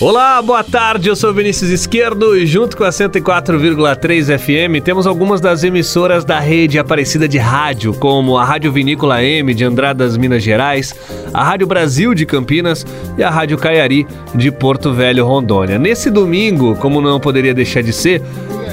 Olá, boa tarde. Eu sou Vinícius Esquerdo e junto com a 104,3 FM temos algumas das emissoras da rede Aparecida de Rádio, como a Rádio Vinícola M de Andradas, Minas Gerais, a Rádio Brasil de Campinas e a Rádio Caiari de Porto Velho, Rondônia. Nesse domingo, como não poderia deixar de ser,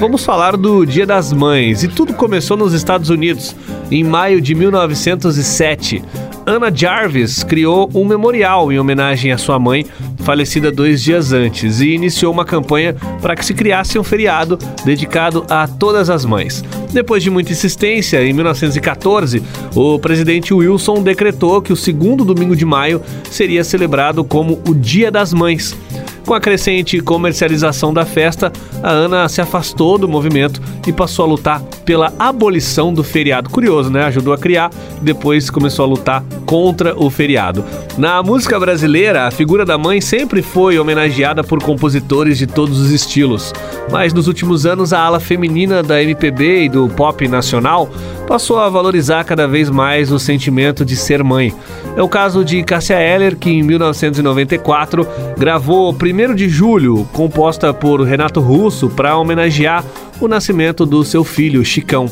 vamos falar do Dia das Mães e tudo começou nos Estados Unidos em maio de 1907. Anna Jarvis criou um memorial em homenagem à sua mãe, falecida dois dias antes, e iniciou uma campanha para que se criasse um feriado dedicado a todas as mães. Depois de muita insistência, em 1914, o presidente Wilson decretou que o segundo domingo de maio seria celebrado como o Dia das Mães. Com a crescente comercialização da festa, a Ana se afastou do movimento e passou a lutar pela abolição do feriado. Curioso, né? Ajudou a criar, depois começou a lutar contra o feriado. Na música brasileira, a figura da mãe sempre foi homenageada por compositores de todos os estilos, mas nos últimos anos a ala feminina da MPB e do pop nacional passou a valorizar cada vez mais o sentimento de ser mãe. É o caso de Cássia Eller, que em 1994 gravou 1 de Julho, composta por Renato Russo, para homenagear o nascimento do seu filho, Chicão.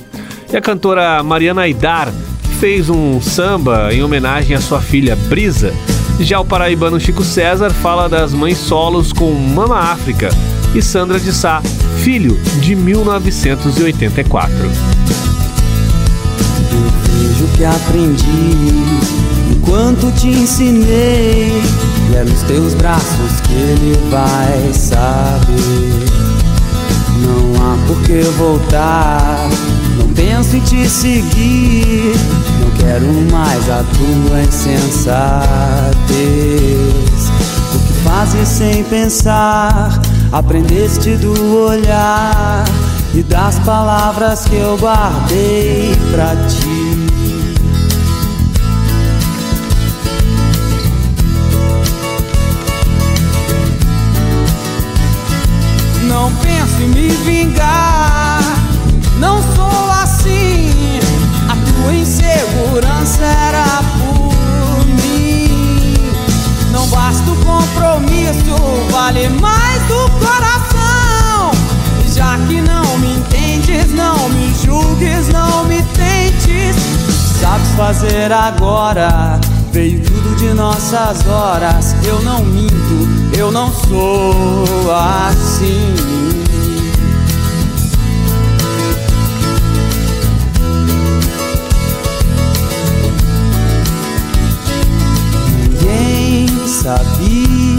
E a cantora Mariana Aidar fez um samba em homenagem à sua filha Brisa. Já o paraibano Chico César fala das mães solos com Mama África e Sandra de Sá, Filho, de 1984. Vejo que aprendi enquanto te ensinei. E é nos teus braços que ele vai saber. Não há por que voltar. Não penso em te seguir. Não quero mais a tua insensatez. O que fazes sem pensar? Aprendeste do olhar e das palavras que eu guardei pra ti. Não penso em me vingar, não sou assim. A tua insegurança era por mim. Não basta o compromisso, vale mais do coração. E já que não me entendes, não me julgues, não me tentes. Sabes fazer agora. Veio tudo de nossas horas. Eu não minto, eu não sou assim. Ninguém sabia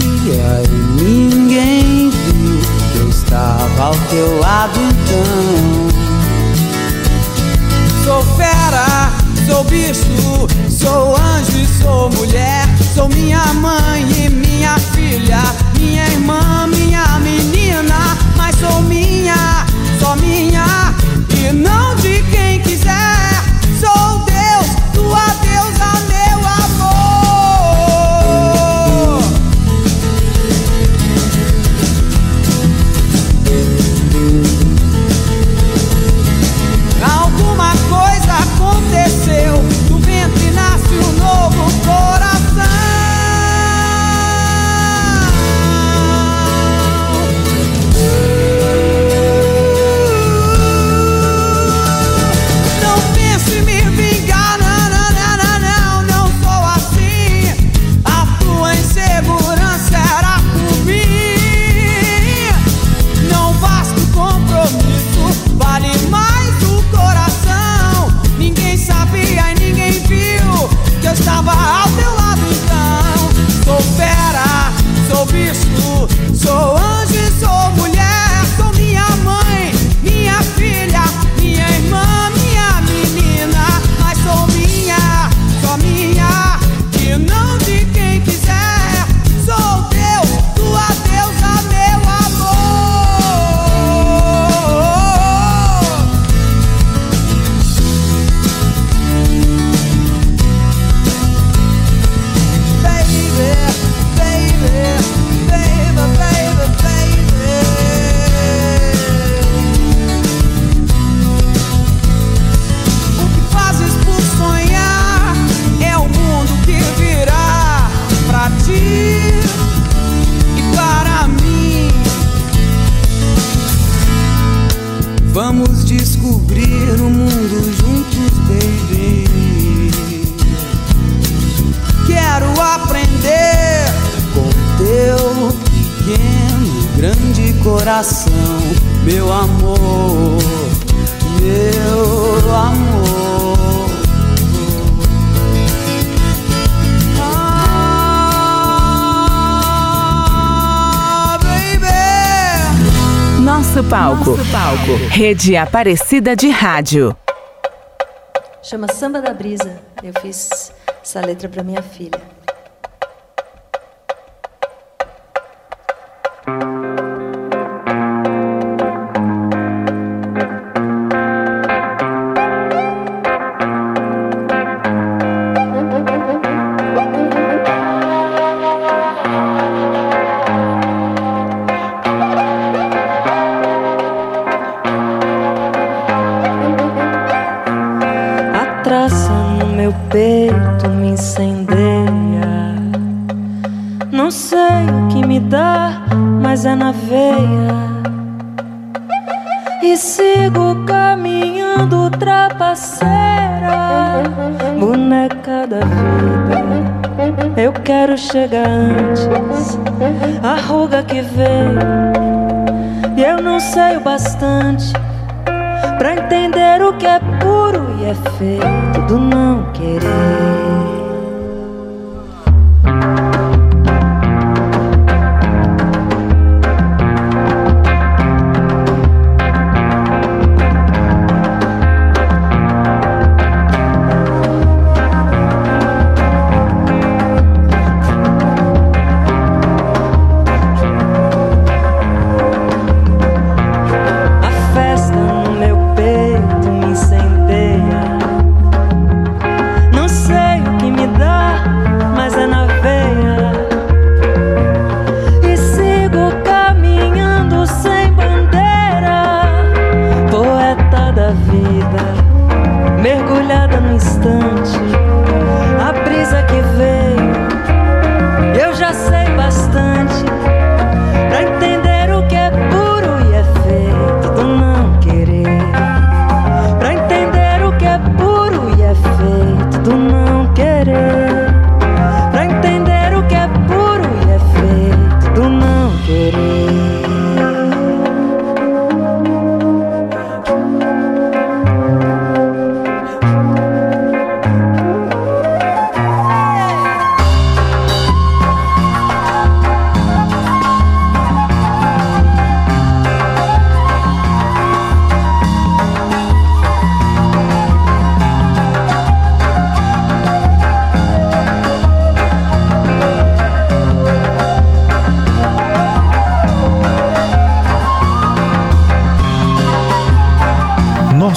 Rede Aparecida de Rádio. Chama Samba da Brisa. Eu fiz essa letra para minha filha. Chega antes, a ruga que veio. E eu não sei o bastante pra entender o que é puro e é feito do não querer.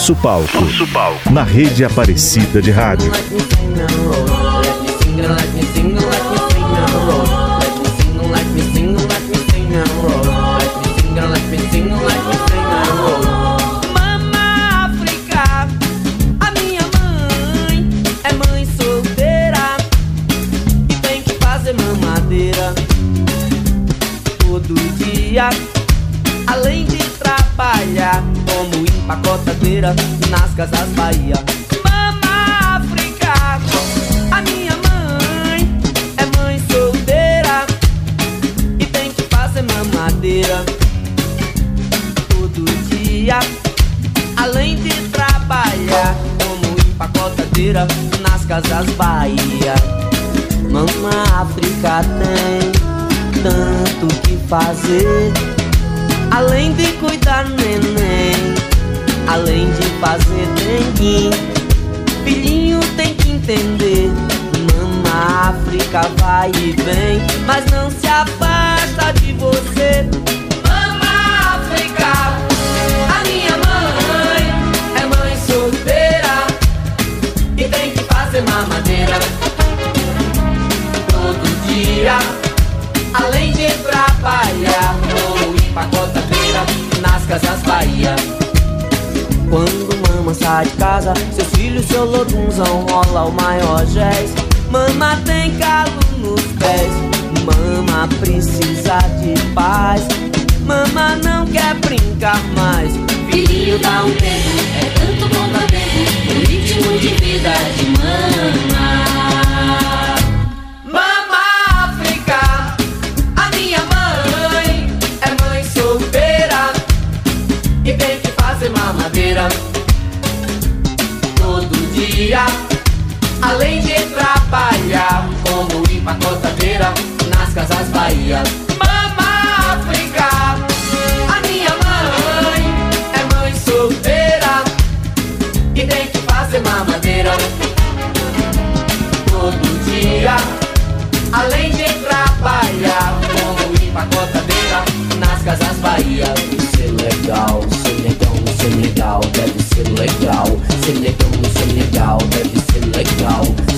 Nosso palco. Nosso palco. Na rede Aparecida de Rádio. Fazer mamadeira Todo dia Além de trabalhar Ou empacotadeira Nas casas Bahia quando mama sai de casa, seus filhos, seu lodunzão rola o maior jazz. Mama tem calo nos pés, mama precisa de paz. Mama não quer brincar mais filhinho dá um pego, é tanto bom apego, no ritmo de vida de mama. Mama África, a minha mãe é mãe solteira e tem que fazer mamadeira todo dia, além de trabalhar como empacotadeira nas casas Bahia. Bahia deve ser legal, ser negão, ser legal, deve ser legal, ser negão, ser legal, deve ser legal.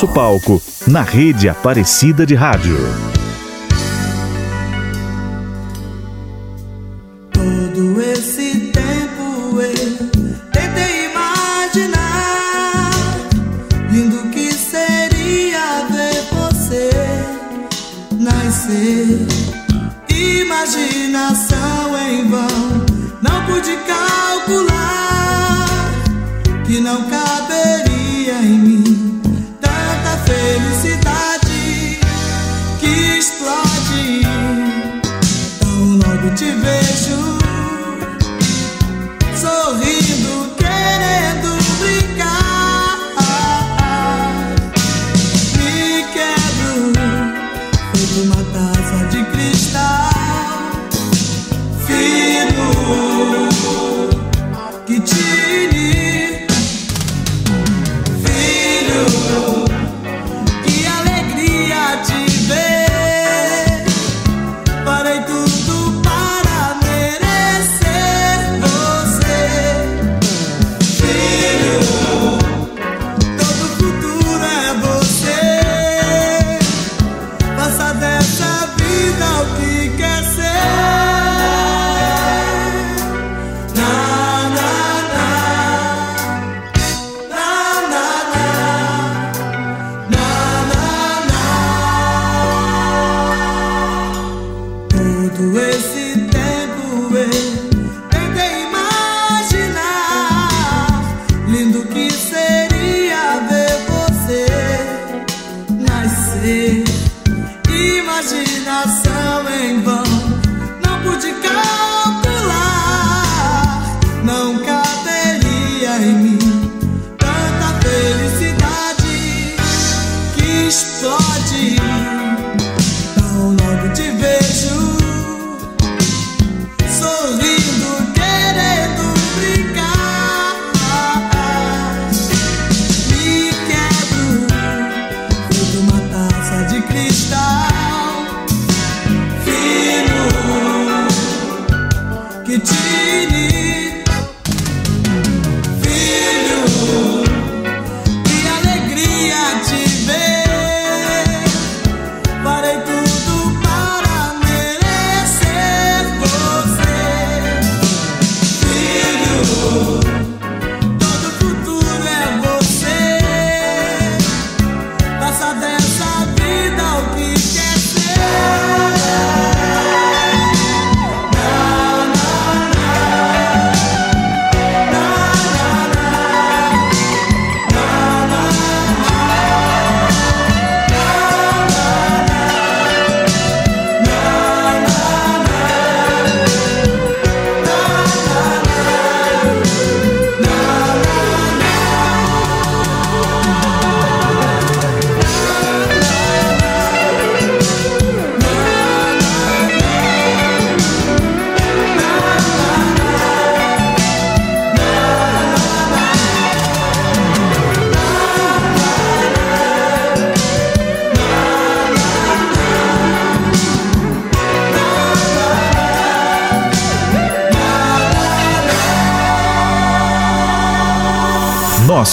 nosso palco, na rede Aparecida de Rádio.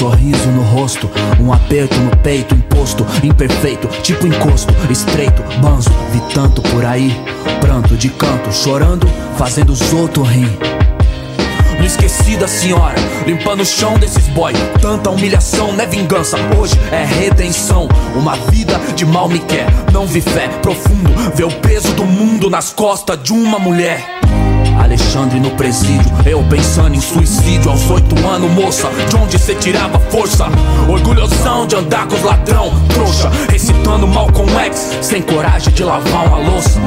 Sorriso no rosto, um aperto no peito, imposto, imperfeito, tipo encosto, estreito, banzo, vi tanto por aí, pranto de canto, chorando, fazendo os outros rir. Não esqueci da senhora, limpando o chão desses boy. Tanta humilhação não é vingança, hoje é redenção. Uma vida de mal me quer, não vi fé profundo, vê o peso do mundo nas costas de uma mulher. Alexandre no presídio, eu pensando em suicídio aos oito anos, moça. De onde cê tirava força? Orgulhosão de andar com os ladrão, trouxa. Recitando mal com ex, sem coragem de lavar uma louça.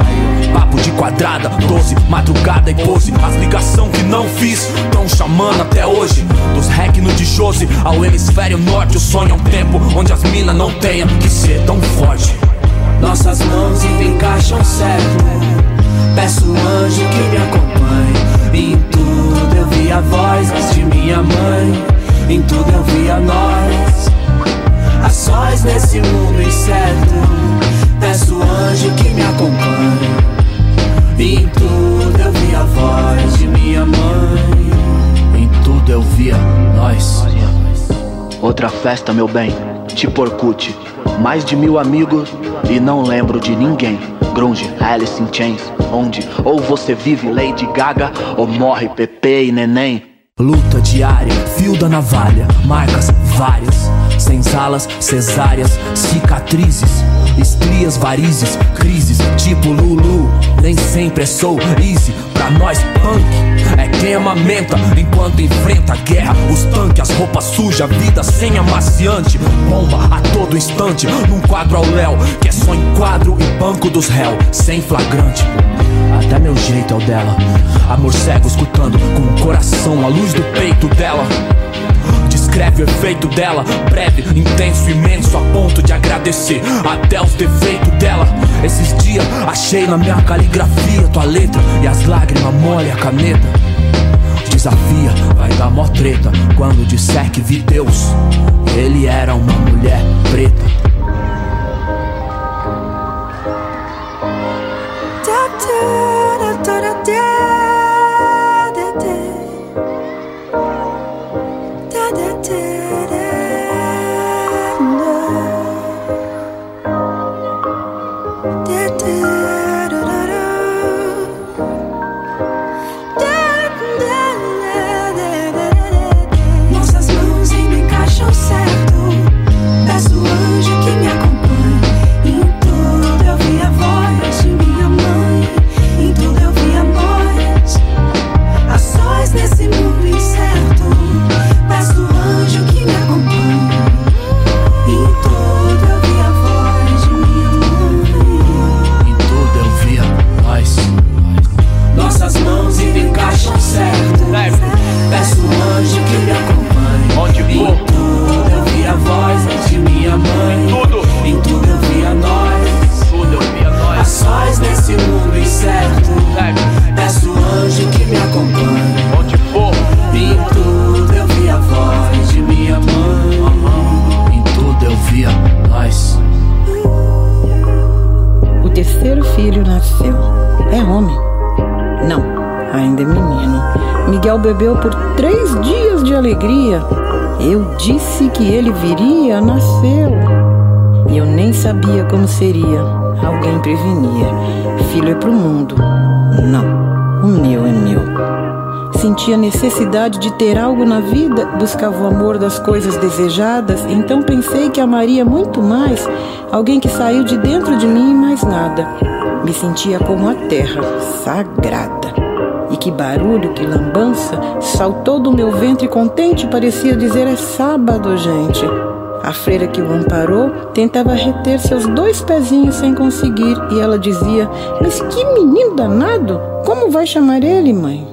Papo de quadrada, doze, madrugada e pose. As ligação que não fiz, tão chamando até hoje. Dos rec no de Jose ao hemisfério norte, o sonho é um tempo onde as minas não tenham que ser tão forte. Nossas mãos encaixam certo. Peço anjo que me acompanhe. Em tudo eu vi a voz de minha mãe. Em tudo eu vi a nós. A sós nesse mundo incerto. Peço anjo que me acompanhe. Em tudo eu vi a voz de minha mãe. Em tudo eu via nós. Outra festa, meu bem, tipo Orkut. Mais de mil amigos e não lembro de ninguém. Grunge, Alice in Chains, onde ou você vive Lady Gaga ou morre Pepe e Neném. Luta diária, fio da navalha, marcas várias, senzalas, cesáreas, cicatrizes, estrias, varizes, crises, tipo Lulu. Nem sempre é soul easy, pra nós punk é quem amamenta enquanto enfrenta a guerra. Os tanques, as roupas sujas, vida sem amaciante, bomba a todo instante, num quadro ao léu, que é só enquadro e banco dos réus, sem flagrante. Até meu jeito é o dela. Amor cego escutando com o coração a luz do peito dela. Descreve o efeito dela, breve, intenso, imenso, a ponto de agradecer até os defeitos dela. Esses dias achei na minha caligrafia tua letra e as lágrimas molham a caneta. Desafia, vai dar mó treta quando disser que vi Deus. Ele era uma mulher preta. Bebeu por três dias de alegria. Eu disse que ele viria, nasceu. E eu nem sabia como seria. Alguém prevenia. Filho é pro mundo. Não, o meu é meu. Sentia necessidade de ter algo na vida, buscava o amor das coisas desejadas, então pensei que amaria muito mais alguém que saiu de dentro de mim e mais nada. Me sentia como a terra, sagrada, que barulho, que lambança! Saltou do meu ventre contente, parecia dizer: É sábado, gente. A freira que o amparou tentava reter seus dois pezinhos sem conseguir e ela dizia: Mas que menino danado! Como vai chamar ele, mãe?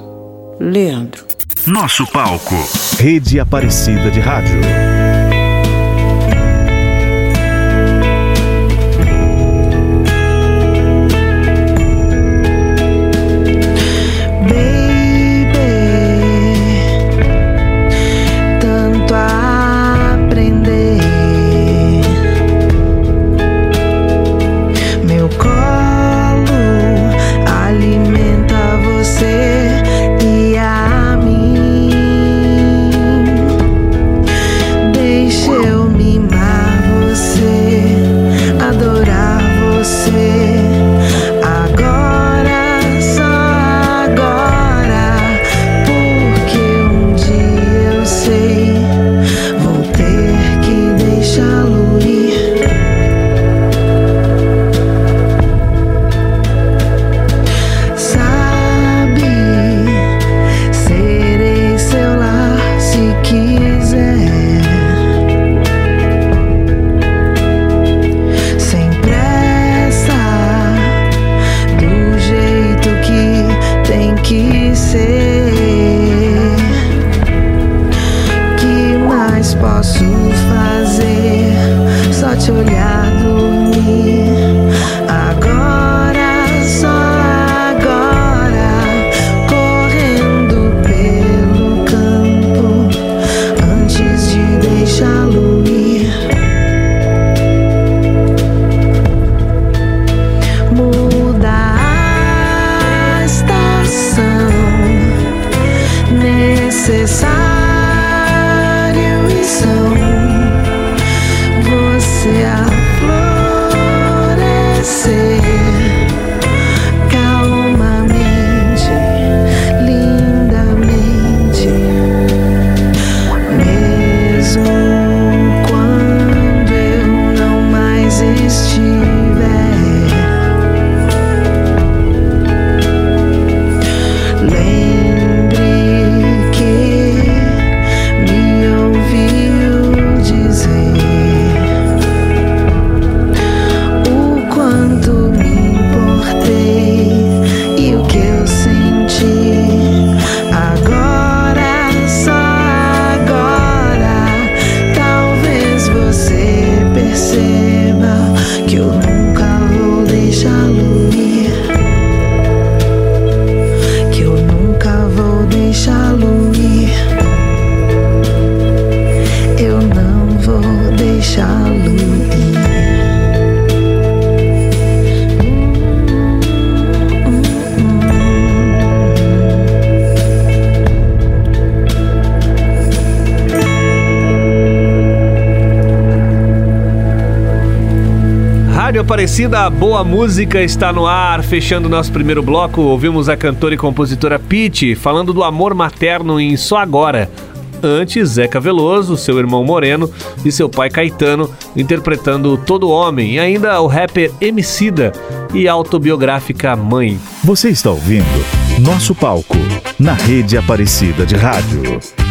Leandro. Nosso palco. Rede Aparecida de Rádio. Aparecida, a boa música está no ar. Fechando nosso primeiro bloco, ouvimos a cantora e compositora Pete falando do amor materno em Só Agora. Antes, Zeca Veloso, seu irmão Moreno e seu pai Caetano interpretando Todo Homem. E ainda o rapper Emicida e autobiográfica Mãe. Você está ouvindo Nosso Palco, na Rede Aparecida de Rádio.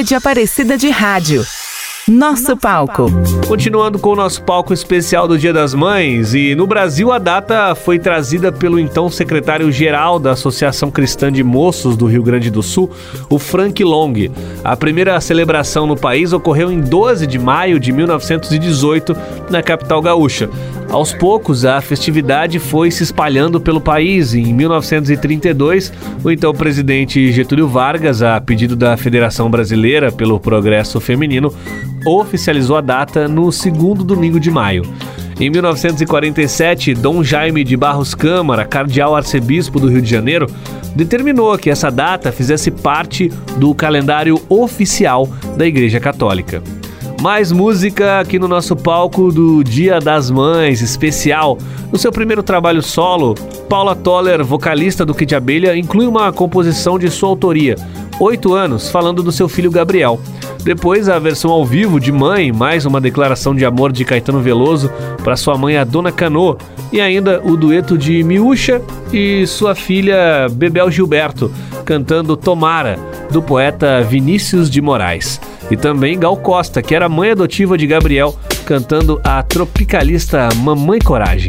Rede Aparecida de Rádio. Nosso palco. Continuando com o nosso palco especial do Dia das Mães, e no Brasil a data foi trazida pelo então secretário-geral da Associação Cristã de Moços do Rio Grande do Sul, o Frank Long. A primeira celebração no país ocorreu em 12 de maio de 1918, na capital gaúcha. Aos poucos, a festividade foi se espalhando pelo país. Em 1932, o então presidente Getúlio Vargas, a pedido da Federação Brasileira pelo Progresso Feminino, oficializou a data no segundo domingo de maio. Em 1947, Dom Jaime de Barros Câmara, cardeal arcebispo do Rio de Janeiro, determinou que essa data fizesse parte do calendário oficial da Igreja Católica. Mais música aqui no nosso palco do Dia das Mães, especial. No seu primeiro trabalho solo, Paula Toller, vocalista do Kid Abelha, inclui uma composição de sua autoria, Oito anos, falando do seu filho Gabriel. Depois a versão ao vivo de Mãe, mais uma declaração de amor de Caetano Veloso para sua mãe, a Dona Cano, e ainda o dueto de Miúcha e sua filha Bebel Gilberto, cantando Tomara, do poeta Vinícius de Moraes. E também Gal Costa, que era mãe adotiva de Gabriel, cantando a tropicalista Mamãe Coragem.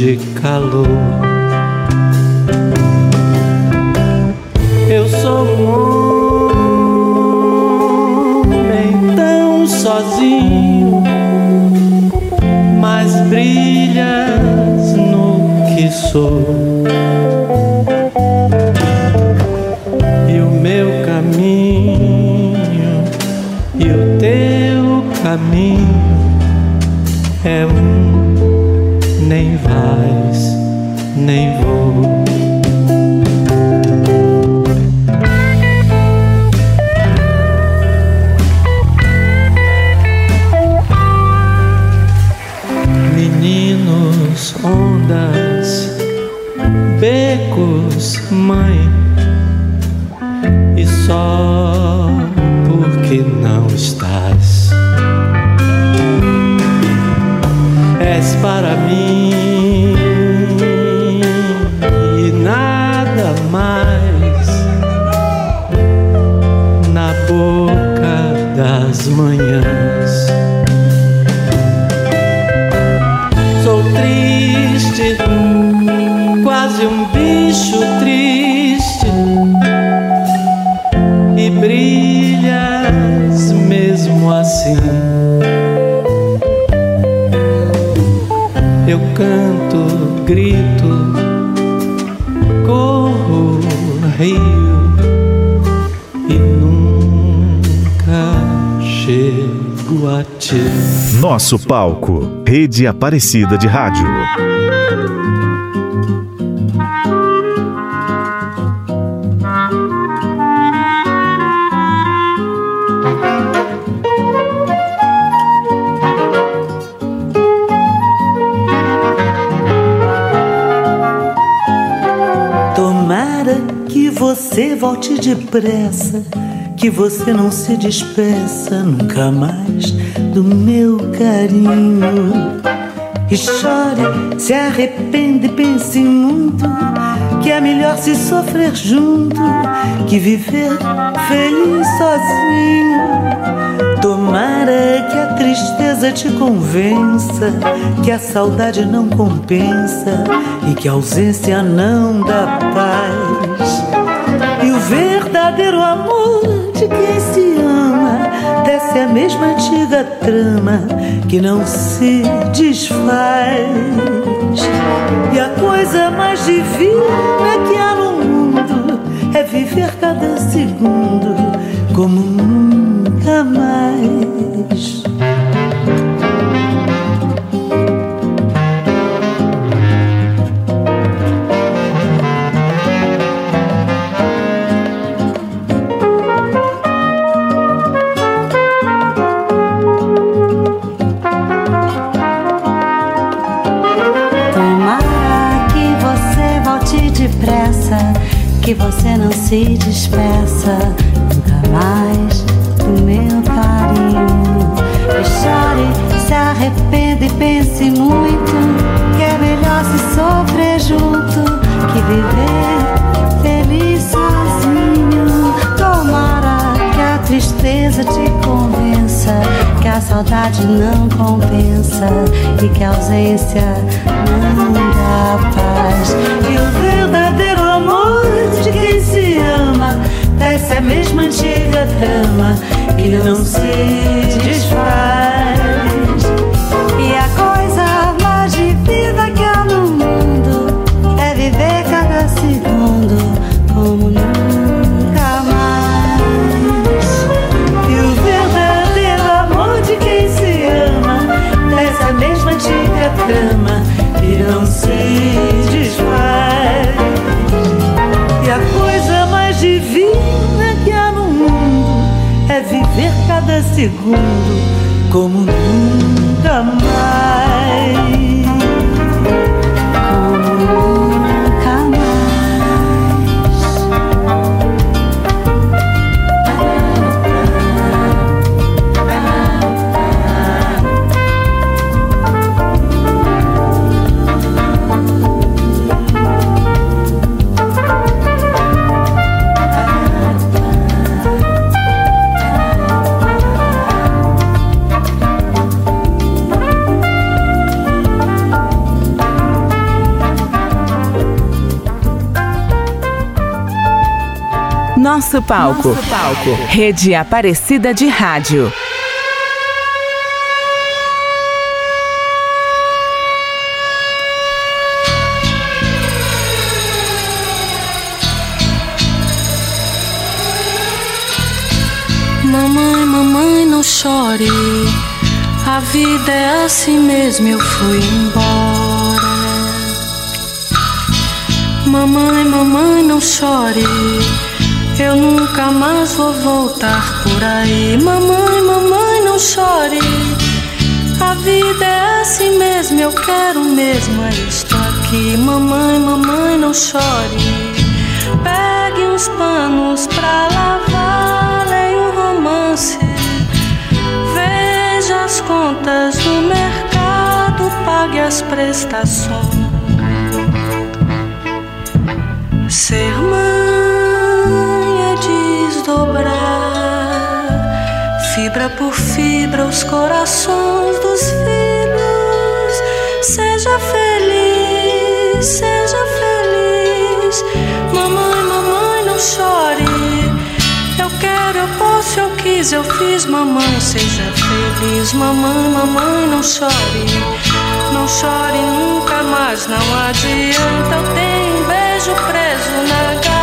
De calor. Eu sou um homem tão sozinho, mas brilhas no que sou. E o meu caminho e o teu caminho é um, nem vou. Ti. Nosso palco, Rede Aparecida de Rádio. Tomara que você volte depressa, que você não se despeça nunca mais do meu carinho. E chore, se arrepende, pense muito, que é melhor se sofrer junto que viver feliz sozinho. Tomara que a tristeza te convença que a saudade não compensa e que a ausência não dá paz. E o verdadeiro amor de quem se ama desce a mesma antiga trama que não se desfaz. E a coisa mais divina que há no mundo é viver cada segundo como nunca depressa, que você não se despeça nunca mais do meu carinho. E chore, se arrependa e pense muito, que é melhor se sofrer junto que viver feliz sozinho. Tomara que a tristeza que a saudade não compensa e que a ausência não dá paz. E o verdadeiro amor de quem se ama desce a mesma antiga trama que não se desfaz. desfaz. E a coisa mais divina que há no mundo é viver cada segundo como nunca mais. Nosso palco. Nosso palco. Rede Aparecida de Rádio. Mamãe, mamãe, não chore. A vida é assim mesmo, eu fui embora. Mamãe, mamãe, não chore. Eu nunca mais vou voltar por aí. Mamãe, mamãe, não chore. A vida é assim mesmo, eu quero mesmo, é isto aqui. Mamãe, mamãe, não chore. Pegue uns panos pra lavar, leia um romance. Veja as contas do mercado, pague as prestações. Ser mãe desdobrar, fibra por fibra, os corações dos filhos. Seja feliz, seja feliz. Mamãe, mamãe, não chore. Eu quero, eu posso, eu quis, eu fiz. Mamãe, seja feliz. Mamãe, mamãe, não chore. Não chore nunca mais, não adianta. Eu tenho um beijo preso na garganta.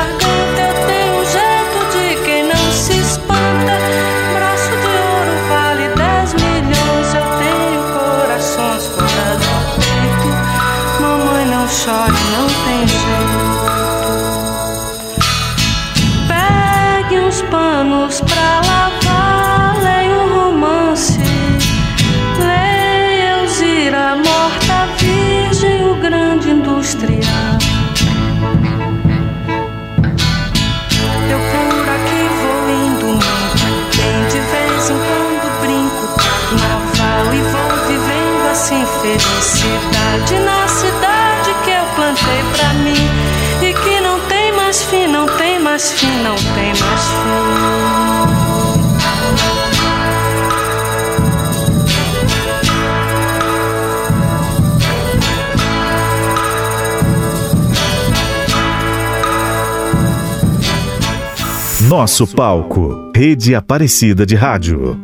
Nosso palco. Rede Aparecida de Rádio.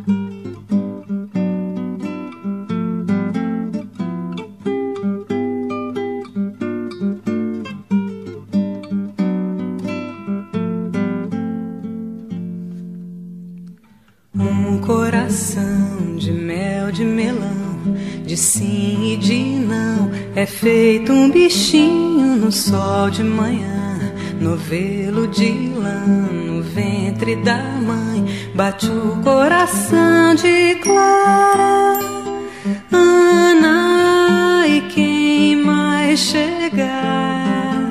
Um coração de mel de melão, de sim e de não, é feito um bichinho no sol de manhã, bate o coração de Clara, Ana e quem mais chegar,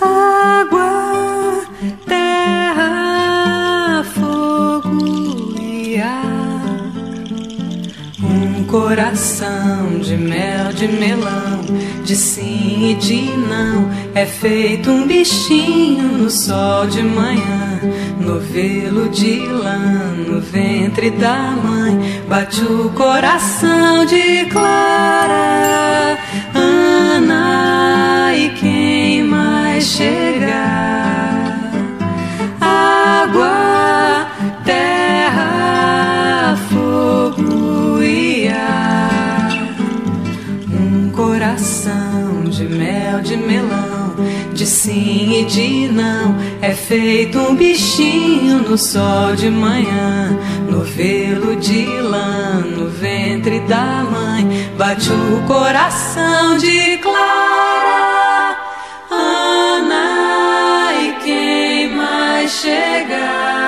água, terra, fogo e ar. Um coração de mel, de melão, de sim e de não. É feito um bichinho no sol de manhã, novelo de lã no ventre da mãe. Bate o coração de Clara, Ana e quem mais chegar. De sim e de não. É feito um bichinho no sol de manhã, novelo de lã no ventre da mãe. Bate o coração de Clara, Ana e quem mais chegar.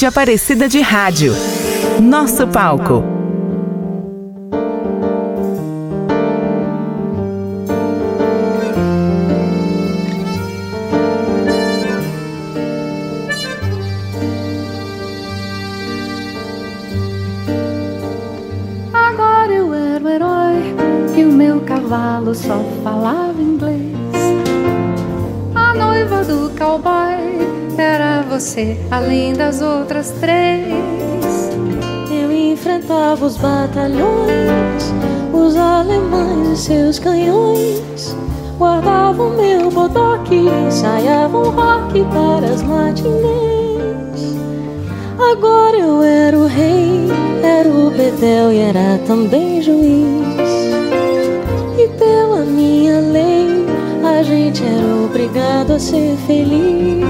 Rede Aparecida de Rádio. Nosso palco. Rock para as matinês. Agora eu era o rei, era o bedel e era também juiz. E pela minha lei, a gente era obrigado a ser feliz.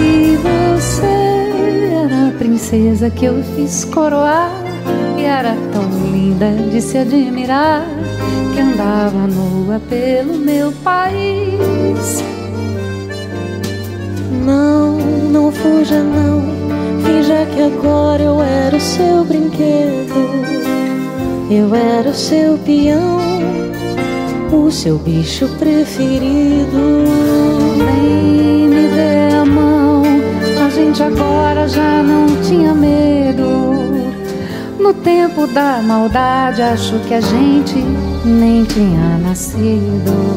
E você era a princesa que eu fiz coroar. E era tão linda de se admirar que andava nua pelo meu país. Fuja não, finja que agora eu era o seu brinquedo. Eu era o seu peão, o seu bicho preferido. Vem me ver a mão, a gente agora já não tinha medo. No tempo da maldade, acho que a gente nem tinha nascido.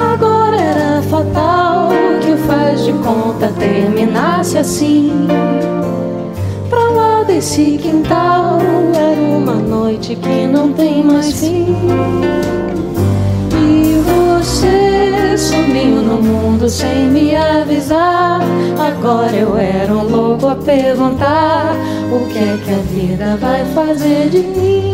Agora era fatal faz de conta terminasse assim. Pra lá desse quintal era uma noite que não tem mais fim. E você sumiu no mundo sem me avisar. Agora eu era um louco a perguntar: o que é que a vida vai fazer de mim?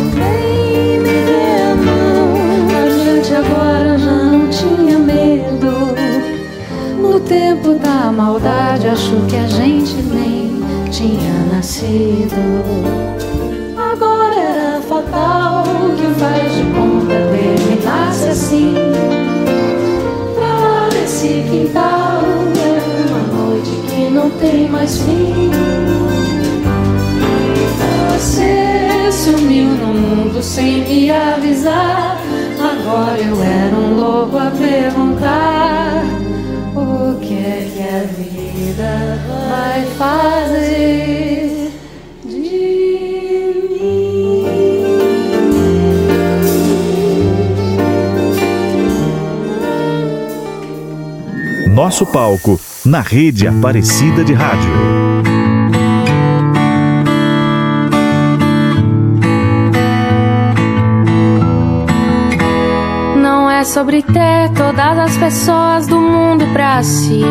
Tempo da maldade, acho que a gente nem tinha nascido. Agora era fatal que faz de conta terminasse assim. Pra lá desse quintal era uma noite que não tem mais fim. Você sumiu no mundo sem me avisar. Agora eu era um louco a perguntar: é que a vida vai fazer de Nosso palco na rede Aparecida de Rádio. É sobre ter todas as pessoas do mundo pra si.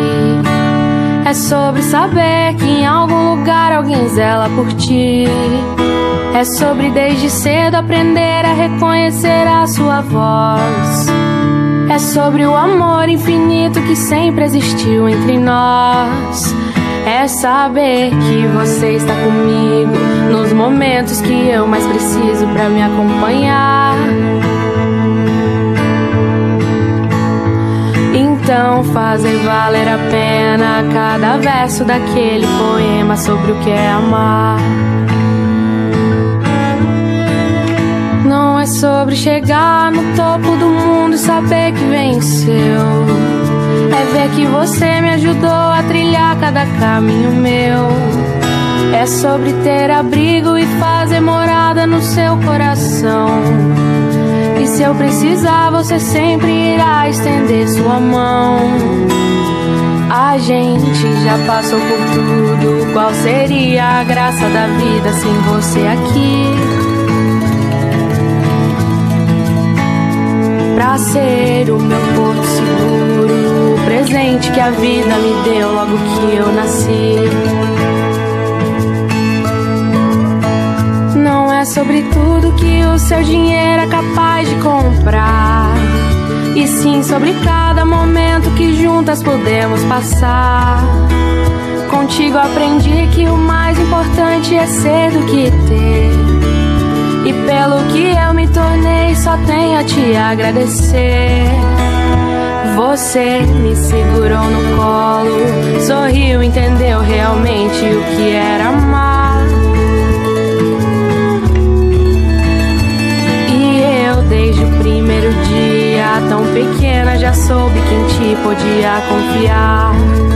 É sobre saber que em algum lugar alguém zela por ti. É sobre desde cedo aprender a reconhecer a sua voz. É sobre o amor infinito que sempre existiu entre nós. É saber que você está comigo nos momentos que eu mais preciso pra me acompanhar. Então fazem valer a pena cada verso daquele poema sobre o que é amar. Não é sobre chegar no topo do mundo e saber que venceu. É ver que você me ajudou a trilhar cada caminho meu. É sobre ter abrigo e fazer morada no seu coração. Se eu precisar, você sempre irá estender sua mão. A gente já passou por tudo. Qual seria a graça da vida sem você aqui? Pra ser o meu porto seguro, o presente que a vida me deu logo que eu nasci. Sobre tudo que o seu dinheiro é capaz de comprar. E sim sobre cada momento que juntas podemos passar. Contigo aprendi que o mais importante é ser do que ter. E pelo que eu me tornei, só tenho a te agradecer. Você me segurou no colo, sorriu, entendeu realmente o que era amar. Primeiro dia, tão pequena, já soube quem te podia confiar.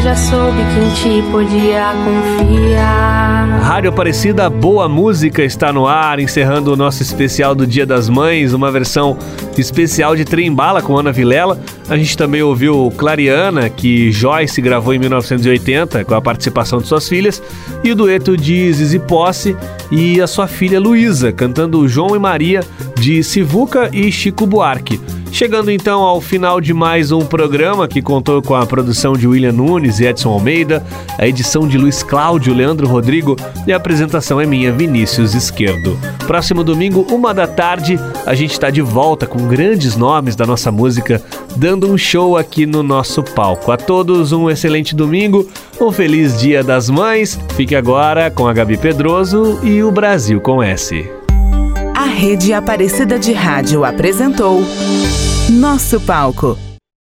Já soube quem te podia confiar. Rádio Aparecida, boa música está no ar, encerrando o nosso especial do Dia das Mães, uma versão especial de Trembala com Ana Vilela. A gente também ouviu Clariana, que Joyce gravou em 1980, com a participação de suas filhas, e o dueto de Zizi Posse e a sua filha Luísa, cantando João e Maria, de Sivuca e Chico Buarque. Chegando então ao final de mais um programa que contou com a produção de William Nunes e Edson Almeida, a edição de Luiz Cláudio, Leandro Rodrigo e a apresentação é minha, Vinícius Esquerdo. Próximo domingo, uma da tarde, a gente está de volta com grandes nomes da nossa música, dando um show aqui no nosso palco. A todos um excelente domingo, um feliz Dia das Mães. Fique agora com a Gabi Pedroso e o Brasil com S. A Rede Aparecida de Rádio apresentou Nosso Palco